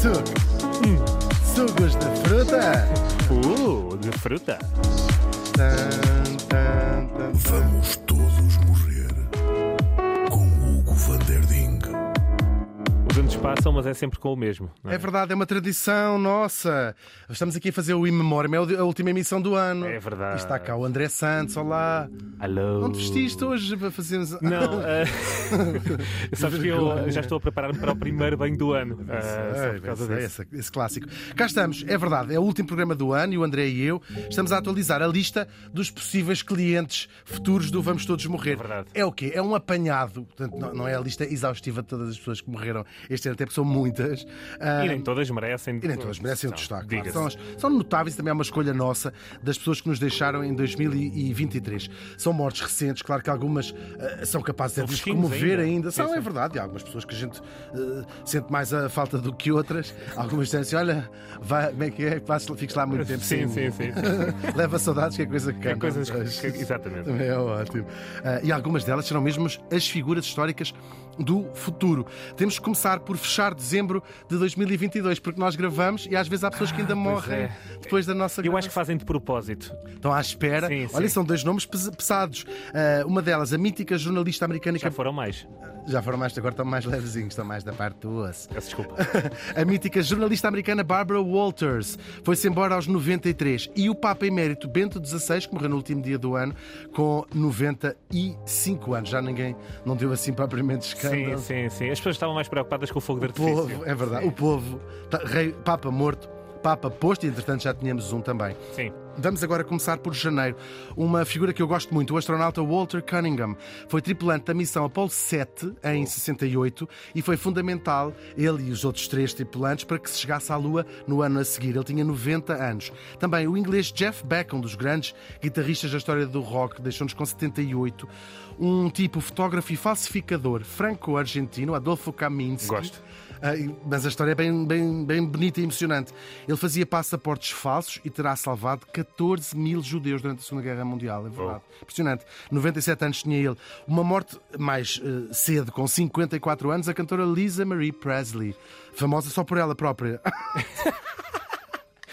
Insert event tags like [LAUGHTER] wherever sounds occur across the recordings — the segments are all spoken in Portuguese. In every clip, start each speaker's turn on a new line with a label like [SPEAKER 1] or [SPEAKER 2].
[SPEAKER 1] Suco. Sucos de fruta.
[SPEAKER 2] Uh, de fruta.
[SPEAKER 1] Tan, tan, tan.
[SPEAKER 3] Vamos
[SPEAKER 2] passam, mas é sempre com o mesmo. é?
[SPEAKER 1] É verdade, é uma tradição nossa. Estamos aqui a fazer o In Memoriam, é a última emissão do ano.
[SPEAKER 2] É verdade.
[SPEAKER 1] E está cá o André Santos, olá.
[SPEAKER 2] Alô.
[SPEAKER 1] Não te vestiste hoje para fazermos.
[SPEAKER 2] Não, [LAUGHS] eh, [LAUGHS] sabes que eu já estou a preparar-me para o primeiro banho do ano. eh, só
[SPEAKER 1] Ei,
[SPEAKER 2] por causa
[SPEAKER 1] bem sei,
[SPEAKER 2] disso.
[SPEAKER 1] esse, esse clássico. Cá estamos, é verdade, é o último programa do ano e o André e eu estamos a atualizar a lista dos possíveis clientes futuros do Vamos Todos Morrer.
[SPEAKER 2] É verdade.
[SPEAKER 1] É o quê? É um apanhado, portanto, não, não é a lista exaustiva de todas as pessoas que morreram este até porque são muitas.
[SPEAKER 2] E nem todas merecem.
[SPEAKER 1] e nem todas merecem
[SPEAKER 2] Não,
[SPEAKER 1] destaque. claro. São, são notáveis e também é uma escolha nossa das pessoas que nos deixaram em 2023. São mortes recentes, claro que algumas ah, são capazes de nos comover ainda.
[SPEAKER 2] ainda.
[SPEAKER 1] São,
[SPEAKER 2] Sim,
[SPEAKER 1] é
[SPEAKER 2] sim.
[SPEAKER 1] verdade. Há algumas pessoas que a gente ah, sente mais a falta do que outras. Algumas dizem assim: olha, vai, como é que é? Passa- Fiques lá muito tempo
[SPEAKER 2] Sim,
[SPEAKER 1] sem-
[SPEAKER 2] sim, sim. [LAUGHS]
[SPEAKER 1] Leva saudades, que é coisa que
[SPEAKER 2] É
[SPEAKER 1] canta.
[SPEAKER 2] coisas que- Exatamente.
[SPEAKER 1] Também é ótimo. Ah, e algumas delas serão mesmo as figuras históricas do futuro. Temos que começar por fechar dezembro de 2022, porque nós gravamos e às vezes há pessoas que ainda
[SPEAKER 2] Ah,
[SPEAKER 1] morrem
[SPEAKER 2] é.
[SPEAKER 1] depois da nossa
[SPEAKER 2] Eu acho que fazem de propósito.
[SPEAKER 1] Estão à espera.
[SPEAKER 2] Sim,
[SPEAKER 1] Olha,
[SPEAKER 2] sim.
[SPEAKER 1] são dois nomes pes- pesados. Ah, uma delas, a mítica jornalista americana que
[SPEAKER 2] Já foram mais.
[SPEAKER 1] Já foram mais, agora estão mais levezinhos, estão mais da parte do osso.
[SPEAKER 2] Peço desculpa. [LAUGHS]
[SPEAKER 1] A mítica jornalista americana Barbara Walters foi-se embora aos 93 e o Papa Emérito Bento XVI, que morreu no último dia do ano, com 95 anos. Já ninguém não deu assim propriamente
[SPEAKER 2] Sim,
[SPEAKER 1] escândalo.
[SPEAKER 2] sim, sim. As pessoas estavam mais preocupadas com o fogo de
[SPEAKER 1] O
[SPEAKER 2] artifício.
[SPEAKER 1] povo, é verdade, o povo, tá- rei, Papa morto, Papa posto, e entretanto já tínhamos um também.
[SPEAKER 2] Sim.
[SPEAKER 1] Vamos agora começar por janeiro. Uma figura que eu gosto muito, o astronauta Walter Cunningham. Foi tripulante da missão Apollo 7 em 68 e foi fundamental, ele e os outros três tripulantes, para que se chegasse à Lua no ano a seguir. Ele tinha 90 anos. Também o inglês Jeff Beck, um dos grandes guitarristas da história do rock, deixou-nos com 78. Um tipo fotógrafo e falsificador franco-argentino, Adolfo Kaminsky.
[SPEAKER 2] Gosto.
[SPEAKER 1] Ah, mas a história é bem, bem, bem bonita e emocionante. Ele fazia passaportes falsos e terá salvado 14 mil judeus durante a Segunda Guerra Mundial. É verdade. Impressionante. 97 anos tinha ele. Uma morte mais eh, cedo, com 54 anos, a cantora Lisa Marie Presley. Famosa só por ela própria. [LAUGHS]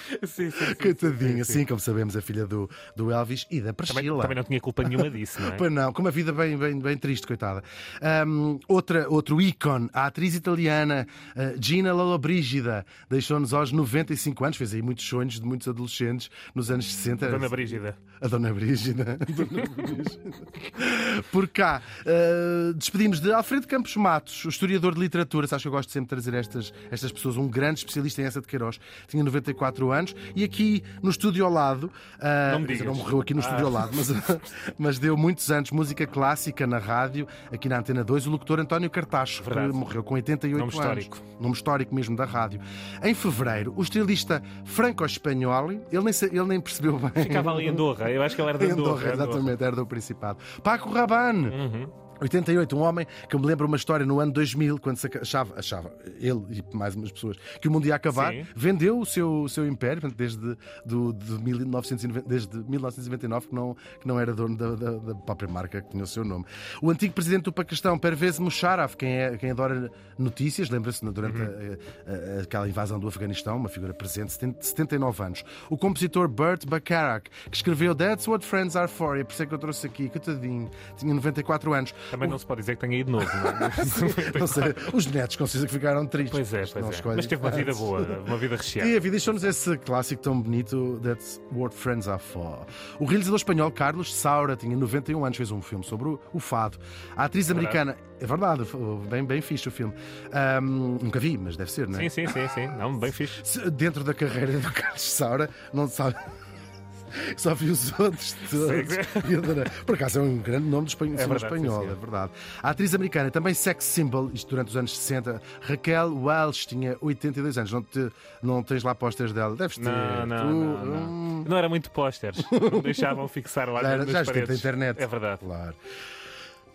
[SPEAKER 1] [LAUGHS]
[SPEAKER 2] Sim, sim, sim,
[SPEAKER 1] Coitadinha,
[SPEAKER 2] sim,
[SPEAKER 1] assim como sabemos, a filha do, do Elvis e da
[SPEAKER 2] Também,
[SPEAKER 1] Priscila.
[SPEAKER 2] também não tinha culpa nenhuma disso, não é? [LAUGHS]
[SPEAKER 1] Pois não, com uma vida bem, bem, bem triste, coitada. Ahm, outra, outro ícone, a atriz italiana eh, Gina Lollobrigida, deixou-nos aos 95 anos, fez aí muitos sonhos de muitos adolescentes nos anos 60.
[SPEAKER 2] Dona Brígida.
[SPEAKER 1] A Dona Brígida. [LAUGHS] Dona Brígida. Por cá, eh, despedimos de Alfredo Campos Matos, o historiador de literatura. Sabes que eu gosto sempre de trazer estas, estas pessoas, um grande especialista em essa de Queiroz. Tinha 94 anos e aqui no estúdio ao lado, eh,
[SPEAKER 2] Não me
[SPEAKER 1] dizer, não morreu aqui no estúdio
[SPEAKER 2] Ah.
[SPEAKER 1] ao lado, mas, [LAUGHS] mas deu muitos anos música clássica na rádio, aqui na Antena 2, o locutor António Cartacho,
[SPEAKER 2] Verdade.
[SPEAKER 1] que morreu com 88
[SPEAKER 2] Nome
[SPEAKER 1] anos.
[SPEAKER 2] histórico.
[SPEAKER 1] Nome histórico mesmo da rádio. Em fevereiro, o estilista franco-espanhol, ele nem, ele nem percebeu bem.
[SPEAKER 2] Ficava ali em Andorra. Eu acho que ele era de [LAUGHS]
[SPEAKER 1] Em
[SPEAKER 2] Andorra.
[SPEAKER 1] Andorra, exatamente, era do Principado. Paco Rabanne.
[SPEAKER 2] Uhum.
[SPEAKER 1] 88, um homem que me lembro uma história no ano 2000, quando achava, achava ele e mais umas pessoas, que o mundo ia acabar,
[SPEAKER 2] Sim.
[SPEAKER 1] vendeu o seu, o seu império, portanto, desde, do, de 1990 desde 1999, que não, que não era dono da, da- da própria marca que tinha o seu nome. O antigo presidente do Paquistão, Pervez Musharraf, quem, é, quem adora notícias, lembra-se durante
[SPEAKER 2] Uhum.
[SPEAKER 1] a- a- aquela invasão do Afeganistão, uma figura presente, 70 79 anos. O compositor Burt Bacharach, que escreveu That's What Friends Are For, e é por isso é que eu trouxe aqui, coitadinho, tinha 94 anos.
[SPEAKER 2] Também não se pode dizer que tenha ido novo, não é? [LAUGHS]
[SPEAKER 1] Não sei, os netos com certeza que ficaram tristes.
[SPEAKER 2] Pois é, pois é. Mas teve uma vida boa, uma vida recheada.
[SPEAKER 1] E a vida deixou-nos esse clássico tão bonito, That's What Friends Are For. O realizador espanhol Carlos Saura tinha 91 anos, fez um filme sobre o, o fado. A atriz americana, é verdade, bem, bem fixe o filme. Ahm, nunca vi, mas deve ser, não é?
[SPEAKER 2] Sim, sim, sim, sim. Não, bem fixe.
[SPEAKER 1] Dentro da carreira do [LAUGHS] Carlos Saura, não sabe. [LAUGHS] Só vi os outros todos. E adorei. Por acaso é um grande nome do espanhol,
[SPEAKER 2] É verdade,
[SPEAKER 1] espanhol, é verdade. A atriz americana, também sex symbol, isto durante os anos 60, Raquel Welch, tinha 82 anos. Não, te, não tens lá pósteres dela? Deves ter.
[SPEAKER 2] Não, não,
[SPEAKER 1] Tu,
[SPEAKER 2] não, não.
[SPEAKER 1] hum,
[SPEAKER 2] Não era muito pósteres. Não [LAUGHS] deixavam fixar lá
[SPEAKER 1] Já, era-
[SPEAKER 2] nas
[SPEAKER 1] já
[SPEAKER 2] paredes.
[SPEAKER 1] internet.
[SPEAKER 2] É verdade.
[SPEAKER 1] Claro.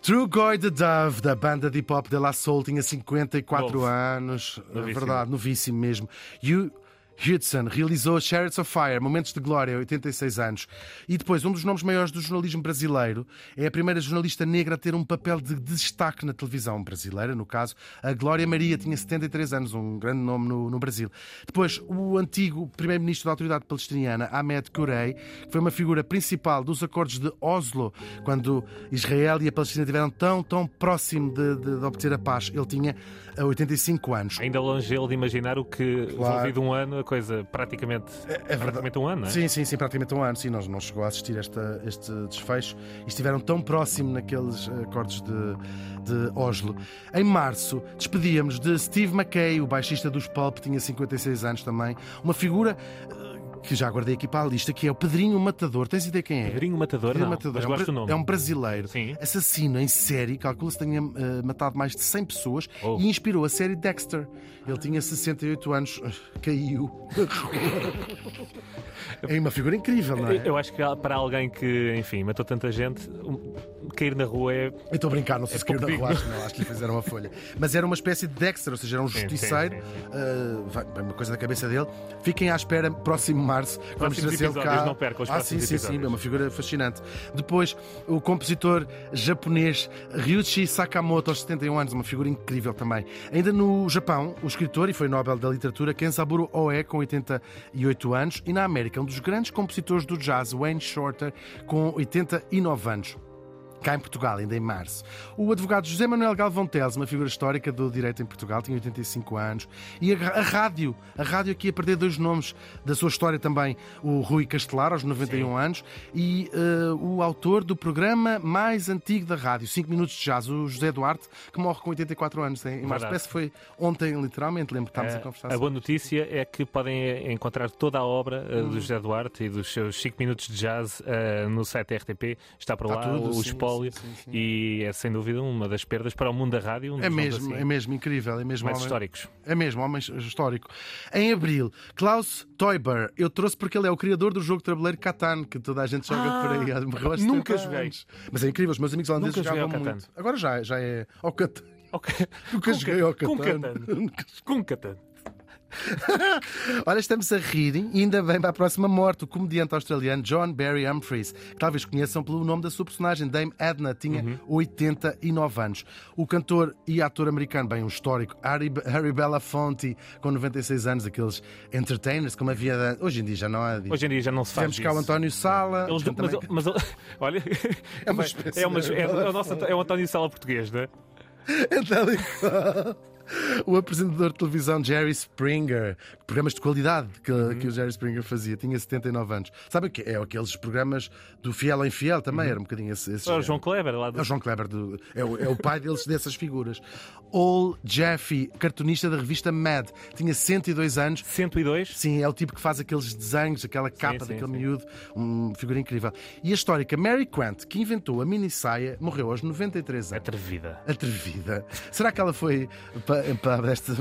[SPEAKER 1] True Goy the Dove, da banda de hip hop de La Soul, tinha 54
[SPEAKER 2] Novo.
[SPEAKER 1] anos. É
[SPEAKER 2] Novíssimo.
[SPEAKER 1] verdade, novíssimo mesmo. You, Hudson realizou Chariots of Fire, Momentos de Glória, 86 anos. E depois, um dos nomes maiores do jornalismo brasileiro, é a primeira jornalista negra a ter um papel de destaque na televisão brasileira, no caso, a Glória Maria, tinha 73 anos, um grande nome no, no Brasil. Depois, o antigo primeiro-ministro da Autoridade Palestiniana, Ahmed Kurei, que foi uma figura principal dos acordos de Oslo, quando Israel e a Palestina estiveram tão, tão próximo de, de, de obter a paz. Ele tinha 85 anos.
[SPEAKER 2] Ainda longe ele de imaginar o que, claro. resolvido um ano, coisa praticamente, é, é praticamente um ano, não é?
[SPEAKER 1] Sim, sim, sim, praticamente um ano. Sim, não, não chegou a assistir esta, este desfecho e estiveram tão próximo naqueles acordos de, de Oslo. Em março, despedíamos de Steve McKay, o baixista dos Pulp, tinha 56 anos também, uma figura que já guardei aqui para a lista, que é o Pedrinho Matador. Tens ideia quem é?
[SPEAKER 2] Pedrinho Matador, Pedrinho não, Matador. Mas
[SPEAKER 1] é, um,
[SPEAKER 2] gosto do nome.
[SPEAKER 1] é um brasileiro, Sim. assassino em série, calcula-se que tenha uh, matado mais de 100 pessoas oh. e inspirou a série Dexter. Ele tinha 68 anos, [LAUGHS] caiu [LAUGHS] É uma figura incrível, não é?
[SPEAKER 2] Eu acho que para alguém que, enfim, matou tanta gente, cair na rua é.
[SPEAKER 1] Eu estou a brincar, não sei é se caiu na rua, acho, não, acho que lhe fizeram uma folha. Mas era uma espécie de Dexter, ou seja, era um justiceiro, uh, uma coisa da cabeça dele. Fiquem à espera, próximo março,
[SPEAKER 2] vamos trazer ele cá. Não percam os
[SPEAKER 1] ah, sim, sim, sim, é uma figura fascinante. Depois, o compositor japonês Ryuichi Sakamoto, aos 71 anos, uma figura incrível também. Ainda no Japão, o escritor e foi Nobel da Literatura Kenzaburo Oe, com 88 anos, e na América, um dos grandes compositores do jazz, Wayne Shorter, com 89 anos cá em Portugal, ainda em março. O advogado José Manuel Galvão Teles, uma figura histórica do direito em Portugal, tinha 85 anos. E a, a rádio, a rádio aqui a perder dois nomes da sua história também, o Rui Castelar, aos 91 Sim. anos, e uh, o autor do programa mais antigo da rádio, 5 Minutos de Jazz, o José Duarte, que morre com 84 anos em março. Parece que foi ontem, literalmente, lembro que estávamos
[SPEAKER 2] a,
[SPEAKER 1] a conversar
[SPEAKER 2] A boa notícia é que podem encontrar toda a obra uh, do hum. José Duarte e dos seus 5 Minutos de Jazz uh, no site RTP. Está por Está lá, tudo, o, sim, espólio. Sim, sim, e é sem dúvida uma das perdas para o mundo da rádio. Um
[SPEAKER 1] é mesmo, assim, é mesmo incrível. É mesmo homem,
[SPEAKER 2] históricos.
[SPEAKER 1] É mesmo, homem histórico. Em abril, Klaus Teuber, eu trouxe porque ele é o criador do jogo de tabuleiro Catan, que toda a gente joga ah, por aí.
[SPEAKER 2] Nunca joguei.
[SPEAKER 1] Mas é incrível, os meus amigos holandeses jogavam muito. Agora já, já é ao Catan.
[SPEAKER 2] Okay.
[SPEAKER 1] Nunca joguei ao Catan.
[SPEAKER 2] Com Catan. Com Catan. [LAUGHS]
[SPEAKER 1] Olha, estamos a rir e ainda bem para a próxima morte. O comediante australiano John Barry Humphries, que talvez conheçam pelo nome da sua personagem, Dame Edna, tinha uhum. 89 anos. O cantor e ator americano, bem, um histórico, Harry, Harry Belafonte, com 96 anos, aqueles entertainers, como havia. Hoje em dia já não há.
[SPEAKER 2] Hoje em dia já não se faz.
[SPEAKER 1] Temos cá o António Sala.
[SPEAKER 2] Eles, mas, mas, [LAUGHS] [LAUGHS] olha, é, uma é, uma, é, é, o nosso, é o António Sala português, não é?
[SPEAKER 1] É tal e qual. [LAUGHS] o apresentador de televisão Jerry Springer, programas de qualidade que, uhum. que o Jerry Springer fazia, tinha 79 anos. Sabe que é aqueles programas do Fiel em Fiel também, uhum. era um bocadinho esse. esse
[SPEAKER 2] é o João Kleber lá do...
[SPEAKER 1] É o João Kleber, do... é, o, é o pai deles, dessas figuras. All Jeffy, cartunista da revista Mad, tinha 102 anos.
[SPEAKER 2] 102?
[SPEAKER 1] Sim, é o tipo que faz aqueles desenhos, aquela capa sim, daquele sim. miúdo, uma figura incrível. E a histórica Mary Quant, que inventou a mini saia, morreu aos 93 anos.
[SPEAKER 2] Atrevida.
[SPEAKER 1] Atrevida. Será que ela foi para esta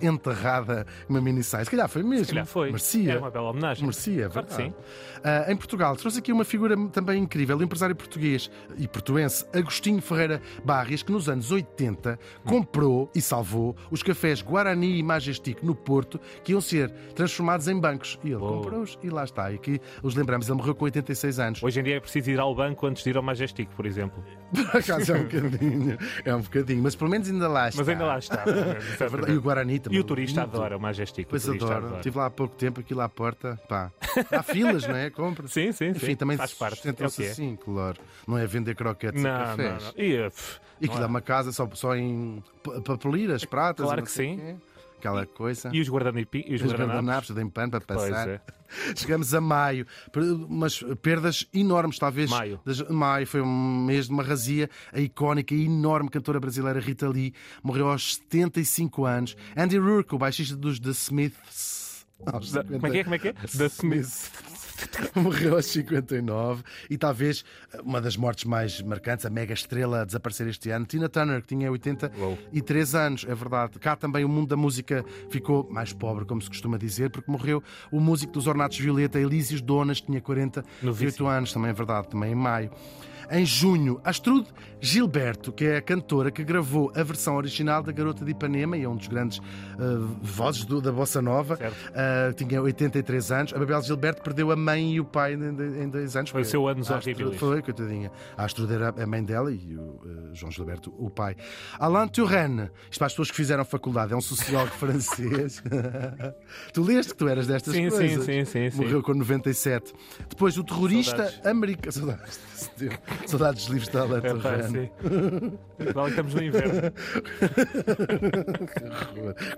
[SPEAKER 1] enterrada uma mini saia. Se calhar foi mesmo. Se
[SPEAKER 2] calhar foi.
[SPEAKER 1] Merecia.
[SPEAKER 2] É uma bela homenagem.
[SPEAKER 1] Merecia, claro verdade. sim. Uh, em Portugal, trouxe aqui uma figura também incrível, o empresário português e portuense Agostinho Ferreira Barrias, que nos anos 80 comprou e salvou os cafés Guarani e Majestic no Porto, que iam ser transformados em bancos. E ele oh. comprou-os e lá está. E aqui os lembramos, ele morreu com 86 anos.
[SPEAKER 2] Hoje em dia é preciso ir ao banco antes de ir ao Majestic, por exemplo. [LAUGHS]
[SPEAKER 1] Por acaso é um bocadinho, é um bocadinho, mas pelo menos ainda lá está.
[SPEAKER 2] Mas ainda lá está.
[SPEAKER 1] É e o Guarani também.
[SPEAKER 2] E o turista muito. adora o Majestic.
[SPEAKER 1] Pois adoro. Adora. Estive lá há pouco tempo, aqui lá à porta. Pá. Há filas, não é? Compra. [LAUGHS]
[SPEAKER 2] Sim, sim.
[SPEAKER 1] Enfim,
[SPEAKER 2] sim.
[SPEAKER 1] também
[SPEAKER 2] faz parte.
[SPEAKER 1] Tentam-se é assim, claro. Não é vender croquetes
[SPEAKER 2] não,
[SPEAKER 1] a cafés.
[SPEAKER 2] Não, não. E, pff,
[SPEAKER 1] e aquilo é. é uma casa só, só em polir as pratas.
[SPEAKER 2] Claro que sim.
[SPEAKER 1] Quê aquela coisa.
[SPEAKER 2] E os guardanapos?
[SPEAKER 1] E os, os guardanapos de pano para passar. É. Chegamos a maio, umas perdas enormes, talvez.
[SPEAKER 2] Maio.
[SPEAKER 1] Maio foi um mês de uma razia. A icónica e enorme cantora brasileira Rita Lee morreu aos 75 anos. Andy Rourke, o baixista dos The Smiths.
[SPEAKER 2] Como é que é? Como é que é?
[SPEAKER 1] The Smiths. [LAUGHS] morreu aos 59 e talvez uma das mortes mais marcantes, a mega estrela a desaparecer este ano, Tina Turner, que tinha 83 Uou. anos, é verdade. Cá também o mundo da música ficou mais pobre, como se costuma dizer, porque morreu o músico dos Ornatos Violeta, Elísios Donas, que tinha 48 anos, também é verdade, também em maio. Em junho, Astrude Gilberto, que é a cantora que gravou a versão original da Garota de Ipanema e é um dos grandes uh, vozes do, da Bossa Nova, uh, tinha 83 anos. A Babel Gilberto perdeu a mãe e o pai em, dois anos.
[SPEAKER 2] Foi o seu anos horrível.
[SPEAKER 1] Foi, coitadinha. A Astrude era a mãe dela e o uh, João Gilberto o pai. Alain Turenne, isto para as pessoas que fizeram faculdade, é um sociólogo [LAUGHS] francês. [LAUGHS] tu leste que tu eras destas
[SPEAKER 2] sim,
[SPEAKER 1] coisas.
[SPEAKER 2] Sim, sim, sim.
[SPEAKER 1] Morreu com 97. Depois o terrorista americano. Saudades. Saudades dos livros da Alain é, Turenne.
[SPEAKER 2] Igual estamos no inverno. [LAUGHS]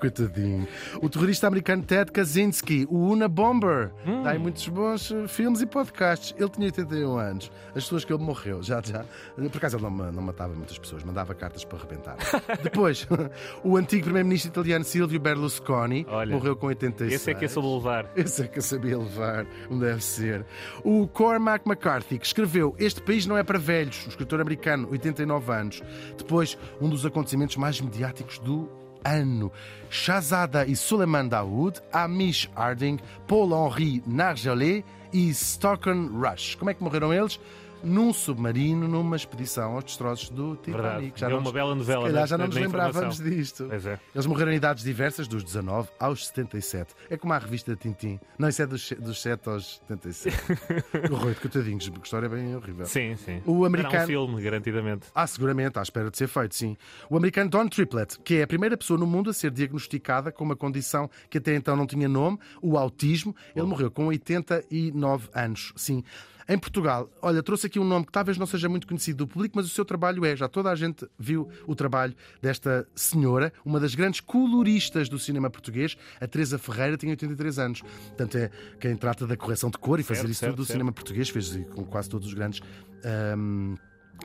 [SPEAKER 1] Coitadinho. O terrorista americano Ted Kaczynski, o Una Bomber. Hum. Dá em muitos bons eh, filmes e podcasts. Ele tinha 81 anos. As pessoas que ele morreu, já, já. Por acaso ele não, não matava muitas pessoas, mandava cartas para arrebentar. [LAUGHS] Depois, [LAUGHS] o antigo primeiro-ministro italiano Silvio Berlusconi Olha, morreu com 86.
[SPEAKER 2] Esse é que eu soube levar.
[SPEAKER 1] Esse é que eu sabia levar, deve ser. O Cormac McCarthy, que escreveu Este País Não É para Velhos, o escritor americano, 89 anos. Depois, um dos acontecimentos mais mediáticos do ano. Shazada e Suleiman Daoud, Amish Harding, Paul-Henri Nargelet e Stockton Rush. Como é que morreram eles? Num submarino, numa expedição aos destroços do Titanic.
[SPEAKER 2] Já é uma bela novela.
[SPEAKER 1] Se calhar já não nos lembrávamos disto. É. Eles morreram em idades diversas, dos 19 aos 77. É como a revista Tintim. Não, isso é dos, dos 7 aos 77. Horror [LAUGHS] de coitadinhos, porque a história é bem horrível.
[SPEAKER 2] Sim, sim.
[SPEAKER 1] O americano... Era
[SPEAKER 2] um filme, garantidamente.
[SPEAKER 1] Ah, seguramente, à espera de ser feito, sim. O americano Don Triplett, que é a primeira pessoa no mundo a ser diagnosticada com uma condição que até então não tinha nome, o autismo. Ele oh. morreu com 89 anos, sim. Em Portugal, olha, trouxe aqui um nome que talvez não seja muito conhecido do público, mas o seu trabalho é. Já toda a gente viu o trabalho desta senhora, uma das grandes coloristas do cinema português, a Teresa Ferreira, tinha 83 anos. Portanto, é quem trata da correção de cor e fazer certo, isso certo, tudo do certo. cinema português, fez com quase todos os grandes. Um,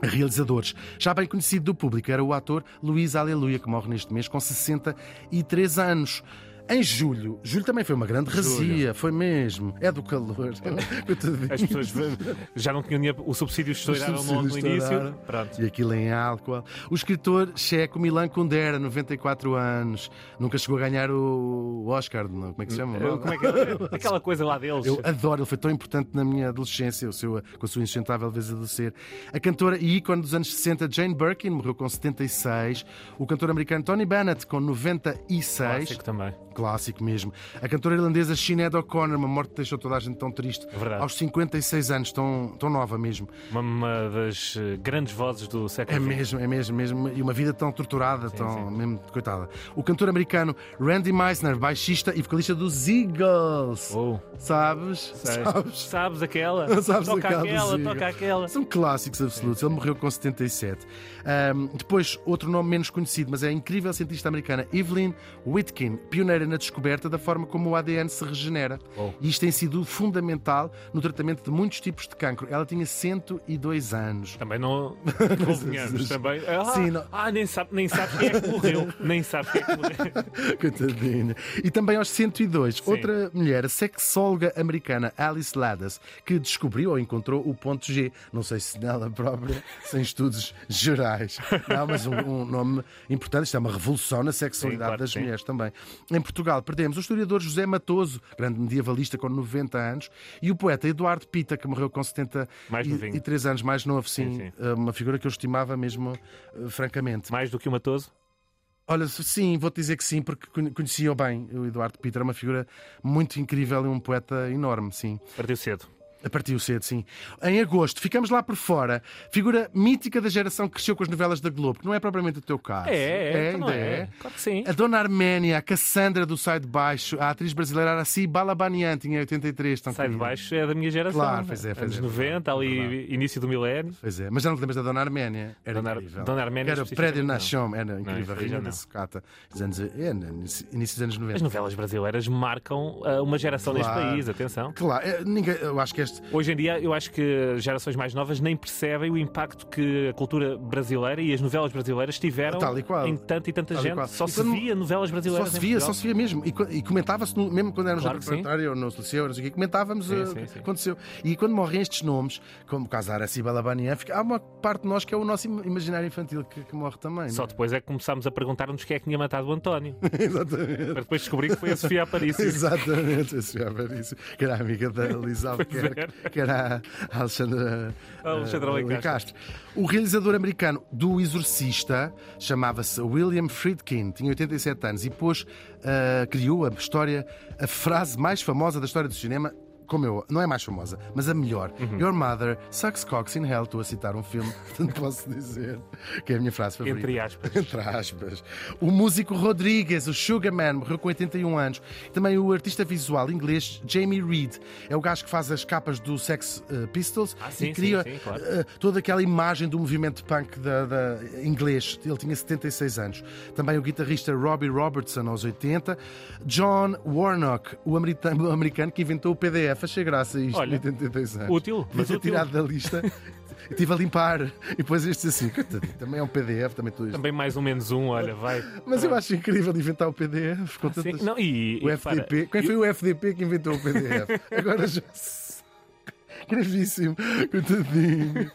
[SPEAKER 1] realizadores. Já bem conhecido do público era o ator Luís Aleluia, que morre neste mês com 63 anos. Em julho, julho também foi uma grande razia, foi mesmo. É do calor. [LAUGHS]
[SPEAKER 2] As pessoas [LAUGHS] já não tinham dinheiro, o subsídio estouraram logo no início.
[SPEAKER 1] Pronto. E aquilo em álcool. O escritor checo Milan Kundera, 94 anos, nunca chegou a ganhar o Oscar, não? como é que se chama?
[SPEAKER 2] Como é que é? [LAUGHS] Aquela coisa lá deles.
[SPEAKER 1] Eu adoro, ele foi tão importante na minha adolescência, o seu, com a sua insustentável vez de ser. A cantora e ícone dos anos 60, Jane Birkin, morreu com 76. O cantor americano Tony Bennett, com 96.
[SPEAKER 2] Clássico também
[SPEAKER 1] clássico mesmo. A cantora irlandesa Sinead O'Connor, uma morte que deixou toda a gente tão triste.
[SPEAKER 2] É verdade.
[SPEAKER 1] Aos 56 anos, tão, tão nova mesmo.
[SPEAKER 2] Uma, uma das eh, grandes vozes do século
[SPEAKER 1] É mesmo, é mesmo, mesmo. E uma vida tão torturada, sim, tão. Sim. mesmo, coitada. O cantor americano Randy Meisner, baixista e vocalista dos Eagles.
[SPEAKER 2] Oh.
[SPEAKER 1] Sabes?
[SPEAKER 2] Sabes? Sabes aquela? [LAUGHS]
[SPEAKER 1] Sabes
[SPEAKER 2] toca
[SPEAKER 1] aquela,
[SPEAKER 2] aquela, toca aquela.
[SPEAKER 1] São clássicos absolutos. Ele morreu com 77. Um, depois, outro nome menos conhecido, mas é a incrível cientista americana Evelyn Whitkin, pioneira na descoberta da forma como o ADN se regenera. Oh. E isto tem sido fundamental no tratamento de muitos tipos de cancro. Ela tinha 102 anos.
[SPEAKER 2] Também não [LAUGHS] convenhamos. também. Ah, Sim, não... ah, nem, sabe, nem sabe quem é que morreu. nem sabe quem é que morreu. [LAUGHS]
[SPEAKER 1] Coitadinha. E também aos 102, Sim. outra mulher, a sexóloga americana Alice Ladas, que descobriu ou encontrou o ponto G. Não sei se nela própria, [LAUGHS] sem estudos gerais. Não, mas um, um nome importante. Isto é uma revolução na sexualidade sim, claro, das sim. mulheres também. Em Portugal, perdemos o historiador José Matoso, grande medievalista com 90 anos, e o poeta Eduardo Pita, que morreu com 73 anos, mais novo, sim, sim, sim. Eh, uma figura que eu estimava mesmo, uh, francamente.
[SPEAKER 2] Mais do que o Matoso?
[SPEAKER 1] Olha, sim, vou-te dizer que sim, porque conhecia bem o Eduardo Pita, era uma figura muito incrível e um poeta enorme, sim.
[SPEAKER 2] Partiu cedo.
[SPEAKER 1] Partiu cedo, sim. Em agosto, ficamos lá por fora. Figura mítica da geração que cresceu com as novelas da Globo, que não é propriamente o teu caso.
[SPEAKER 2] É, é, é ainda é. é. Claro que sim.
[SPEAKER 1] A Dona Arménia, a Cassandra do Sai de Baixo, a atriz brasileira Araci Balabanian, tinha 83.
[SPEAKER 2] Sai de Baixo é da minha geração.
[SPEAKER 1] Claro, pois é. Pois
[SPEAKER 2] Anos é, 90, ali início do milénio.
[SPEAKER 1] Pois é, mas já não te lembras da Dona Arménia? Era Dona, incrível.
[SPEAKER 2] Dona Arménia
[SPEAKER 1] Era o Prédio Nachom, era incrível. Não, Rainha da Sucata. Anos, é, início dos anos 90.
[SPEAKER 2] As novelas brasileiras marcam uh, uma geração claro, neste país, atenção.
[SPEAKER 1] Claro, é, ninguém, eu acho que este.
[SPEAKER 2] Hoje em dia, eu acho que gerações mais novas nem percebem o impacto que a cultura brasileira e as novelas brasileiras tiveram em tanta e tanta Tal gente. Só e se via novelas brasileiras.
[SPEAKER 1] Só se via, só se via mesmo. E, e comentava-se, mesmo quando éramos claro preparatório ou no liceu, comentávamos sim, o que aconteceu. E quando morrem estes nomes, como o caso da Araci Balabanian, há uma parte de nós que é o nosso imaginário infantil que, que morre também.
[SPEAKER 2] Só
[SPEAKER 1] não?
[SPEAKER 2] depois é que começámos a perguntar-nos quem é que tinha matado o António. [LAUGHS]
[SPEAKER 1] Exatamente.
[SPEAKER 2] Para depois descobrir que foi a Sofia Aparício. [LAUGHS]
[SPEAKER 1] Exatamente, a Sofia Aparício, que era amiga da Lisa Albuquerque. [LAUGHS] que era a Alexandra,
[SPEAKER 2] a Alexandra
[SPEAKER 1] uh, Castro. O realizador americano do Exorcista chamava-se William Friedkin, tinha 87 anos e pôs, uh, criou a história, a frase mais famosa da história do cinema como eu, não é mais famosa, mas a melhor. Uhum. Your mother sucks cocks in hell. Estou a citar um filme, [LAUGHS] portanto posso dizer que é a minha frase favorita.
[SPEAKER 2] Entre aspas. [LAUGHS]
[SPEAKER 1] Entre aspas. O músico Rodrigues, o Sugarman, morreu com 81 anos. Também o artista visual inglês Jamie Reed. É o gajo que faz as capas do Sex uh, Pistols
[SPEAKER 2] ah, sim,
[SPEAKER 1] e cria
[SPEAKER 2] sim, sim, claro.
[SPEAKER 1] uh, toda aquela imagem do movimento punk da, da, inglês. Ele tinha 76 anos. Também o guitarrista Robbie Robertson, aos 80. John Warnock, [LAUGHS] o americano que inventou o PDF PDF, achei graça isto
[SPEAKER 2] Olha,
[SPEAKER 1] 82 anos.
[SPEAKER 2] Útil,
[SPEAKER 1] mas
[SPEAKER 2] útil.
[SPEAKER 1] tirado da lista. Estive a limpar e depois este assim, também é um PDF, também
[SPEAKER 2] isto. Também mais ou menos um, olha, vai.
[SPEAKER 1] Mas eu acho incrível inventar o PDF com ah, tantas...
[SPEAKER 2] Não, e,
[SPEAKER 1] o FDP. Quem foi o FDP que inventou o PDF? [LAUGHS] Agora já Gravíssimo, coitadinho.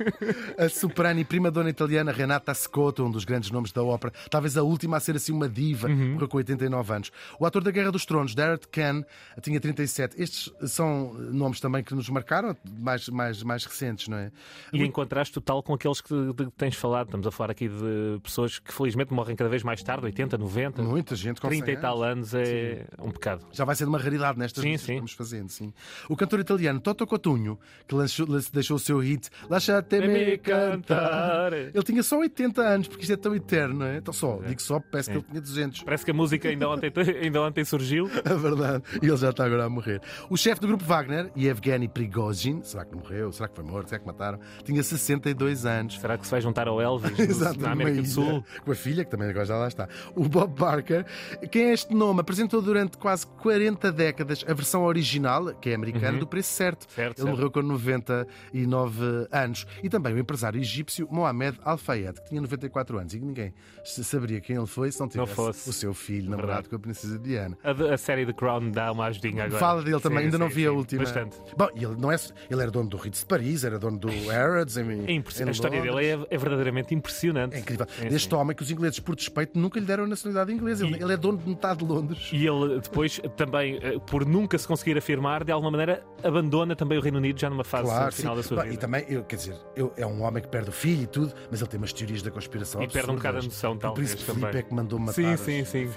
[SPEAKER 1] A soprano e prima dona italiana Renata Scotto, um dos grandes nomes da ópera, talvez a última a ser assim uma diva, uhum. com 89 anos. O ator da Guerra dos Tronos, Derek Kahn, tinha 37. Estes são nomes também que nos marcaram, mais, mais, mais recentes, não é?
[SPEAKER 2] E em contraste total com aqueles que tens falado, estamos a falar aqui de pessoas que felizmente morrem cada vez mais tarde, 80, 90.
[SPEAKER 1] Muita gente com
[SPEAKER 2] 30 e tal anos é sim. um pecado.
[SPEAKER 1] Já vai ser uma raridade nestas sim, sim. que estamos fazendo, sim. O cantor italiano Toto Cotugno, que lançou, deixou o seu hit Lasciate-me cantar. Ele tinha só 80 anos, porque isto é tão eterno, não é? Então só, é. digo só, parece é. que ele tinha 200.
[SPEAKER 2] Parece que a música ainda ontem, ainda ontem surgiu. [LAUGHS]
[SPEAKER 1] É verdade, e ele já está agora a morrer. O chefe do grupo Wagner, Yevgeny Prigozhin, será que morreu? Será que foi morto? Será que mataram? Tinha 62 anos.
[SPEAKER 2] Será que se vai juntar ao Elvis [LAUGHS] Exato, na América do Sul?
[SPEAKER 1] Com a filha, que também agora já lá está. O Bob Barker, quem é este nome? Apresentou durante quase 40 décadas a versão original, que é americana, uhum. do preço certo.
[SPEAKER 2] certo
[SPEAKER 1] ele
[SPEAKER 2] certo.
[SPEAKER 1] morreu com 99 anos. E também o empresário egípcio Mohamed Al-Fayed, que tinha 94 anos e que ninguém saberia quem ele foi se não tivesse não o seu filho namorado com a princesa Diana.
[SPEAKER 2] A, a, série The Crown dá uma ajudinha agora.
[SPEAKER 1] Fala dele também, sim, ainda sim, não vi sim, a última.
[SPEAKER 2] Bastante.
[SPEAKER 1] Bom, ele, não é, ele era dono do Ritz de Paris, era dono do Harrods. Em,
[SPEAKER 2] é impressionante. A história dele é, é, verdadeiramente impressionante.
[SPEAKER 1] É incrível. Deste homem que os ingleses, por despeito, nunca lhe deram a nacionalidade inglesa. E, ele é dono de metade de Londres.
[SPEAKER 2] E ele depois também, eh, por nunca se conseguir afirmar, de alguma maneira abandona também o Reino Unido já numa fase claro, final sim. da sua
[SPEAKER 1] Bom,
[SPEAKER 2] vida.
[SPEAKER 1] E também, eu, quer dizer, eu, é um homem que perde o filho e tudo, mas ele tem umas teorias da conspiração.
[SPEAKER 2] E absurdas. perde um bocado a noção, talvez.
[SPEAKER 1] O príncipe Filipe é que mandou matar.
[SPEAKER 2] Sim, sim, sim.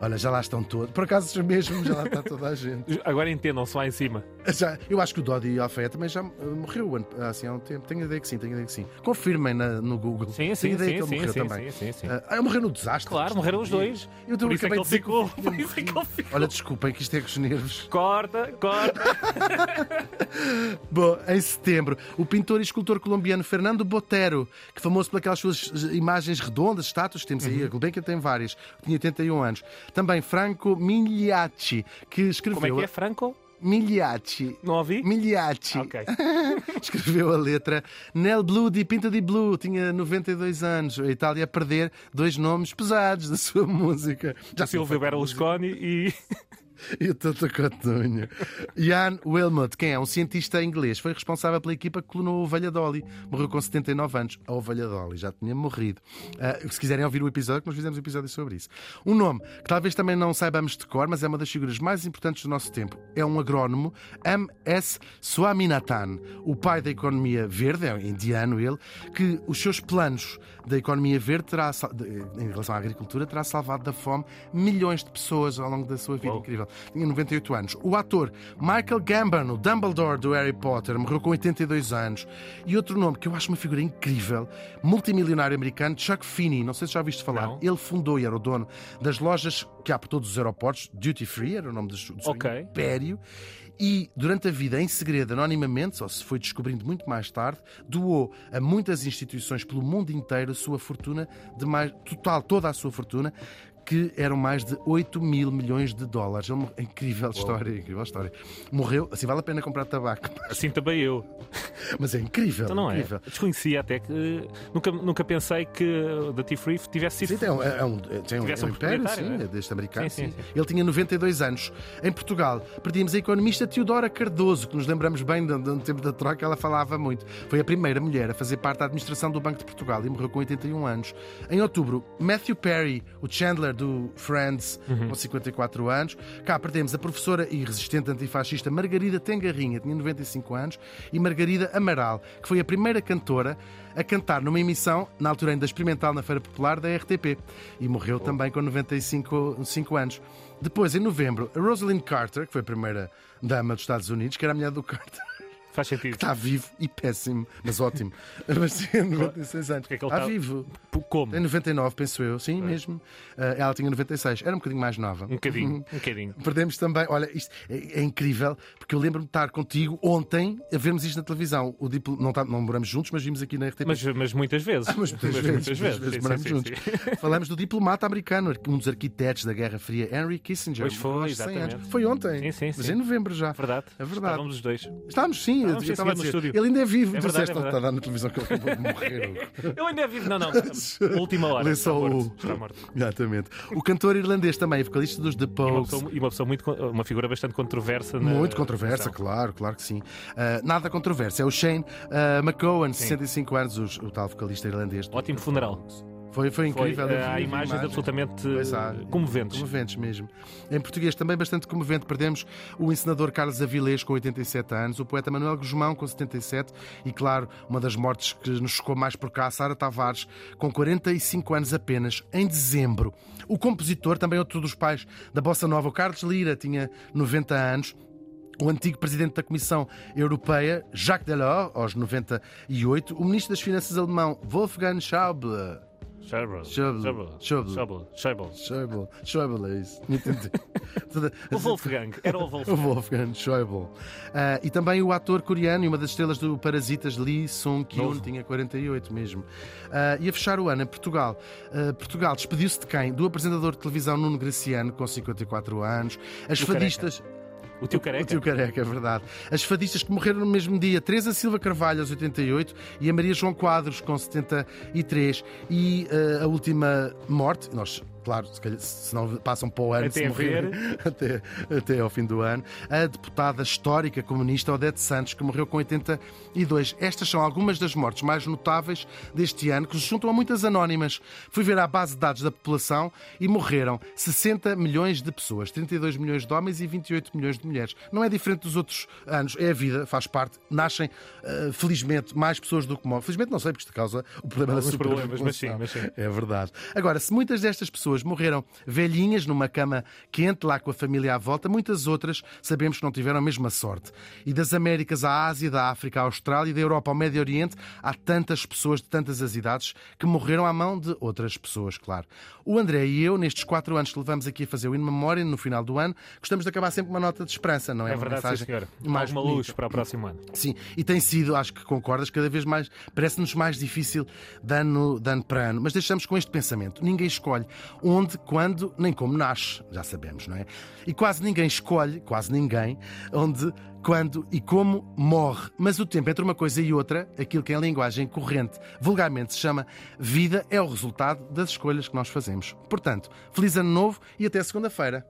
[SPEAKER 1] Olha, já lá estão todos. Por acaso mesmo, já lá está toda a gente. [LAUGHS]
[SPEAKER 2] Agora entendam-se lá em cima.
[SPEAKER 1] Já, eu acho que o Dodi Alfeia também já morreu assim, há um tempo. Tenho ideia que sim, tenho ideia que sim. Confirmem na, no Google.
[SPEAKER 2] Sim, sim,
[SPEAKER 1] tenho ideia
[SPEAKER 2] sim,
[SPEAKER 1] que ele morreu
[SPEAKER 2] sim,
[SPEAKER 1] também.
[SPEAKER 2] Sim, sim, sim.
[SPEAKER 1] Uh, ah, morreu no desastre.
[SPEAKER 2] Claro, morreram os dois.
[SPEAKER 1] Eu
[SPEAKER 2] Por isso é que ele ficou.
[SPEAKER 1] Por isso é que ele ficou. Olha, desculpem que isto é com os nervos.
[SPEAKER 2] Corta, corta. [LAUGHS]
[SPEAKER 1] Bom, em setembro, o pintor e escultor colombiano Fernando Botero, que famoso por aquelas suas imagens redondas, estátuas, temos aí, uhum. a Gulbenkian tem várias, tinha 81 anos. Também Franco Migliacci, que escreveu.
[SPEAKER 2] Como é que é, Franco?
[SPEAKER 1] Migliacci.
[SPEAKER 2] Não ouvi?
[SPEAKER 1] Migliacci.
[SPEAKER 2] Ok. [LAUGHS]
[SPEAKER 1] Escreveu a letra Nel Blue di Pinta di Blue. Tinha 92 anos. A Itália a perder dois nomes pesados da sua [LAUGHS] música.
[SPEAKER 2] Já Silvio Berlusconi e. [LAUGHS]
[SPEAKER 1] e o Toto Cotunho. Jan Wilmot, quem é? Um cientista inglês, foi responsável pela equipa que clonou a ovelha Dolly. Morreu com 79 anos. A ovelha Dolly já tinha morrido. Uh, se quiserem ouvir o episódio, nós fizemos um episódio sobre isso. Um nome que talvez também não saibamos de cor, mas é uma das figuras mais importantes do nosso tempo. É um agrónomo, M.S. Swaminathan, o pai da economia verde, é indiano ele, que os seus planos da economia verde terá, em relação à agricultura terá salvado da fome milhões de pessoas ao longo da sua vida. Incrível tinha 98 anos. O ator Michael Gambon, o Dumbledore do Harry Potter, morreu com 82 anos. E outro nome que eu acho uma figura incrível, multimilionário americano, Chuck Finney, não sei se já ouviste falar.
[SPEAKER 2] Não.
[SPEAKER 1] Ele fundou e era o dono das lojas que há por todos os aeroportos, Duty Free, era o nome do, do
[SPEAKER 2] okay.
[SPEAKER 1] império. E durante a vida, em segredo, anonimamente, só se foi descobrindo muito mais tarde, doou a muitas instituições pelo mundo inteiro a sua fortuna, de mais, total, toda a sua fortuna, que eram mais de 8 mil milhões de dólares. É incrível história, incrível história. Morreu, assim vale a pena comprar tabaco.
[SPEAKER 2] Assim também eu. [LAUGHS]
[SPEAKER 1] Mas é incrível.
[SPEAKER 2] Então não
[SPEAKER 1] é? incrível.
[SPEAKER 2] é. Desconhecia até que nunca, nunca pensei que o Duty Free tivesse sido.
[SPEAKER 1] Sim, é um, é um, tem um, é um império, sim, é? deste americano. Sim, sim, sim. Ele tinha 92 anos. Em Portugal, perdíamos a economista Teodora Cardoso, que nos lembramos bem do, do tempo da troca, ela falava muito. Foi a primeira mulher a fazer parte da administração do Banco de Portugal e morreu com 81 anos. Em outubro, Matthew Perry, o Chandler do Friends, uhum. com 54 anos. Cá perdemos a professora e resistente antifascista Margarida Tengarrinha, tinha 95 anos, e Margarida Amaral, que foi a primeira cantora a cantar numa emissão, na altura ainda experimental, na Feira Popular da RTP. E morreu oh. também com 95 5 anos. Depois, em novembro, a Rosalind Carter, que foi a primeira dama dos Estados Unidos, que era a mulher do Carter.
[SPEAKER 2] Faz sentido.
[SPEAKER 1] Que está vivo e péssimo, mas ótimo. [LAUGHS] mas tem 96 anos.
[SPEAKER 2] É
[SPEAKER 1] está, está vivo.
[SPEAKER 2] Como?
[SPEAKER 1] Tem 99, penso eu. Sim, é. mesmo. Uh, ela tinha 96. Era um bocadinho mais nova.
[SPEAKER 2] Um bocadinho, um bocadinho.
[SPEAKER 1] Perdemos também. Olha, isto é, é incrível, porque eu lembro-me de estar contigo ontem a vermos isto na televisão. O diplo... não, tá, não moramos juntos, mas vimos aqui na RTP.
[SPEAKER 2] Mas, mas muitas vezes. Ah, [LAUGHS]
[SPEAKER 1] mas muitas mas vezes. Muitas vezes, vezes moramos sim, juntos. Sim. [LAUGHS] Falamos do diplomata americano, um dos arquitetos da Guerra Fria, Henry Kissinger.
[SPEAKER 2] Pois foi, exatamente.
[SPEAKER 1] Foi ontem.
[SPEAKER 2] Sim, sim, sim.
[SPEAKER 1] Mas em novembro já.
[SPEAKER 2] Verdade.
[SPEAKER 1] É verdade.
[SPEAKER 2] Estávamos os dois.
[SPEAKER 1] Estávamos, sim. Eu estava a dizer. Ele ainda é vivo.
[SPEAKER 2] É verdade,
[SPEAKER 1] é está a dar na televisão que ele acabou de morrer. [LAUGHS]
[SPEAKER 2] eu ainda é vivo. Não, não. [LAUGHS] Última hora.
[SPEAKER 1] Está morto.
[SPEAKER 2] O... Está morto.
[SPEAKER 1] Exatamente. O cantor irlandês também, vocalista dos The Pogues.
[SPEAKER 2] E uma pessoa, e uma pessoa muito. Uma figura bastante controversa. Na...
[SPEAKER 1] Muito controversa, claro, claro que sim. Uh, nada controverso. É o Shane uh, McCowan, 65 anos, o, o tal vocalista irlandês.
[SPEAKER 2] Ótimo funeral.
[SPEAKER 1] Foi, foi incrível. Foi,
[SPEAKER 2] há imagens imagem. absolutamente comoventes.
[SPEAKER 1] Comoventes mesmo. Em português também bastante comovente. Perdemos o encenador Carlos Avilés com 87 anos, o poeta Manuel Guzmão com 77 e, claro, uma das mortes que nos chocou mais por cá, Sara Tavares, com 45 anos apenas, em dezembro. O compositor, também outro dos pais da Bossa Nova, o Carlos Lira, tinha 90 anos. O antigo presidente da Comissão Europeia, Jacques Delors, aos 98, o ministro das Finanças alemão, Wolfgang Schäuble,
[SPEAKER 2] Schäuble.
[SPEAKER 1] Schäuble.
[SPEAKER 2] Schäuble. Schäuble.
[SPEAKER 1] Schäuble. Schäuble é isso. Entendi. [LAUGHS]
[SPEAKER 2] o Wolfgang. Era o Wolfgang.
[SPEAKER 1] O Wolfgang Schäuble. Uh, e também o ator coreano e uma das estrelas do Parasitas, Lee Sung-kyun, tinha 48 mesmo. Uh, e a fechar o ano em Portugal. Uh, Portugal despediu-se de quem? Do apresentador de televisão Nuno Graciano, com 54 anos. As fadistas... Careca.
[SPEAKER 2] O tio Careca.
[SPEAKER 1] O tio Careca, é verdade. As fadistas que morreram no mesmo dia, Teresa Silva Carvalho, aos 88, e a Maria João Quadros, com 73. E uh, a última morte, nós claro, se, calhar, se não passam para o ano,
[SPEAKER 2] até,
[SPEAKER 1] morrer, [LAUGHS] até, até ao fim do ano, a deputada histórica comunista Odete Santos, que morreu com 82. Estas são algumas das mortes mais notáveis deste ano, que se juntam a muitas anónimas. Fui ver a base de dados da população e morreram 60 milhões de pessoas, 32 milhões de homens e 28 milhões de mulheres. Não é diferente dos outros anos, é a vida, faz parte. Nascem, uh, felizmente, mais pessoas do que morrem. Felizmente não sei, porque isto causa o problema Alguns da
[SPEAKER 2] problemas, mas sim, mas sim.
[SPEAKER 1] É verdade. Agora, se muitas destas pessoas pessoas morreram velhinhas numa cama quente, lá com a família à volta. Muitas outras sabemos que não tiveram a mesma sorte. E das Américas à Ásia, da África à Austrália e da Europa ao Médio Oriente, há tantas pessoas de tantas as idades que morreram à mão de outras pessoas, claro. O André e eu, nestes quatro anos que levamos aqui a fazer o In Memória, no final do ano, gostamos de acabar sempre uma nota de esperança, não é?
[SPEAKER 2] É verdade, sim, senhor. Mais uma luz para o próximo ano.
[SPEAKER 1] Sim, e tem sido, acho que concordas, cada vez mais, parece-nos mais difícil de ano, de ano para ano. Mas deixamos com este pensamento: ninguém escolhe onde, quando, nem como nasce, já sabemos, não é? E quase ninguém escolhe, quase ninguém, onde, quando e como morre. Mas o tempo entre uma coisa e outra, aquilo que em linguagem corrente vulgarmente se chama vida, é o resultado das escolhas que nós fazemos. Portanto, feliz ano novo e até segunda-feira.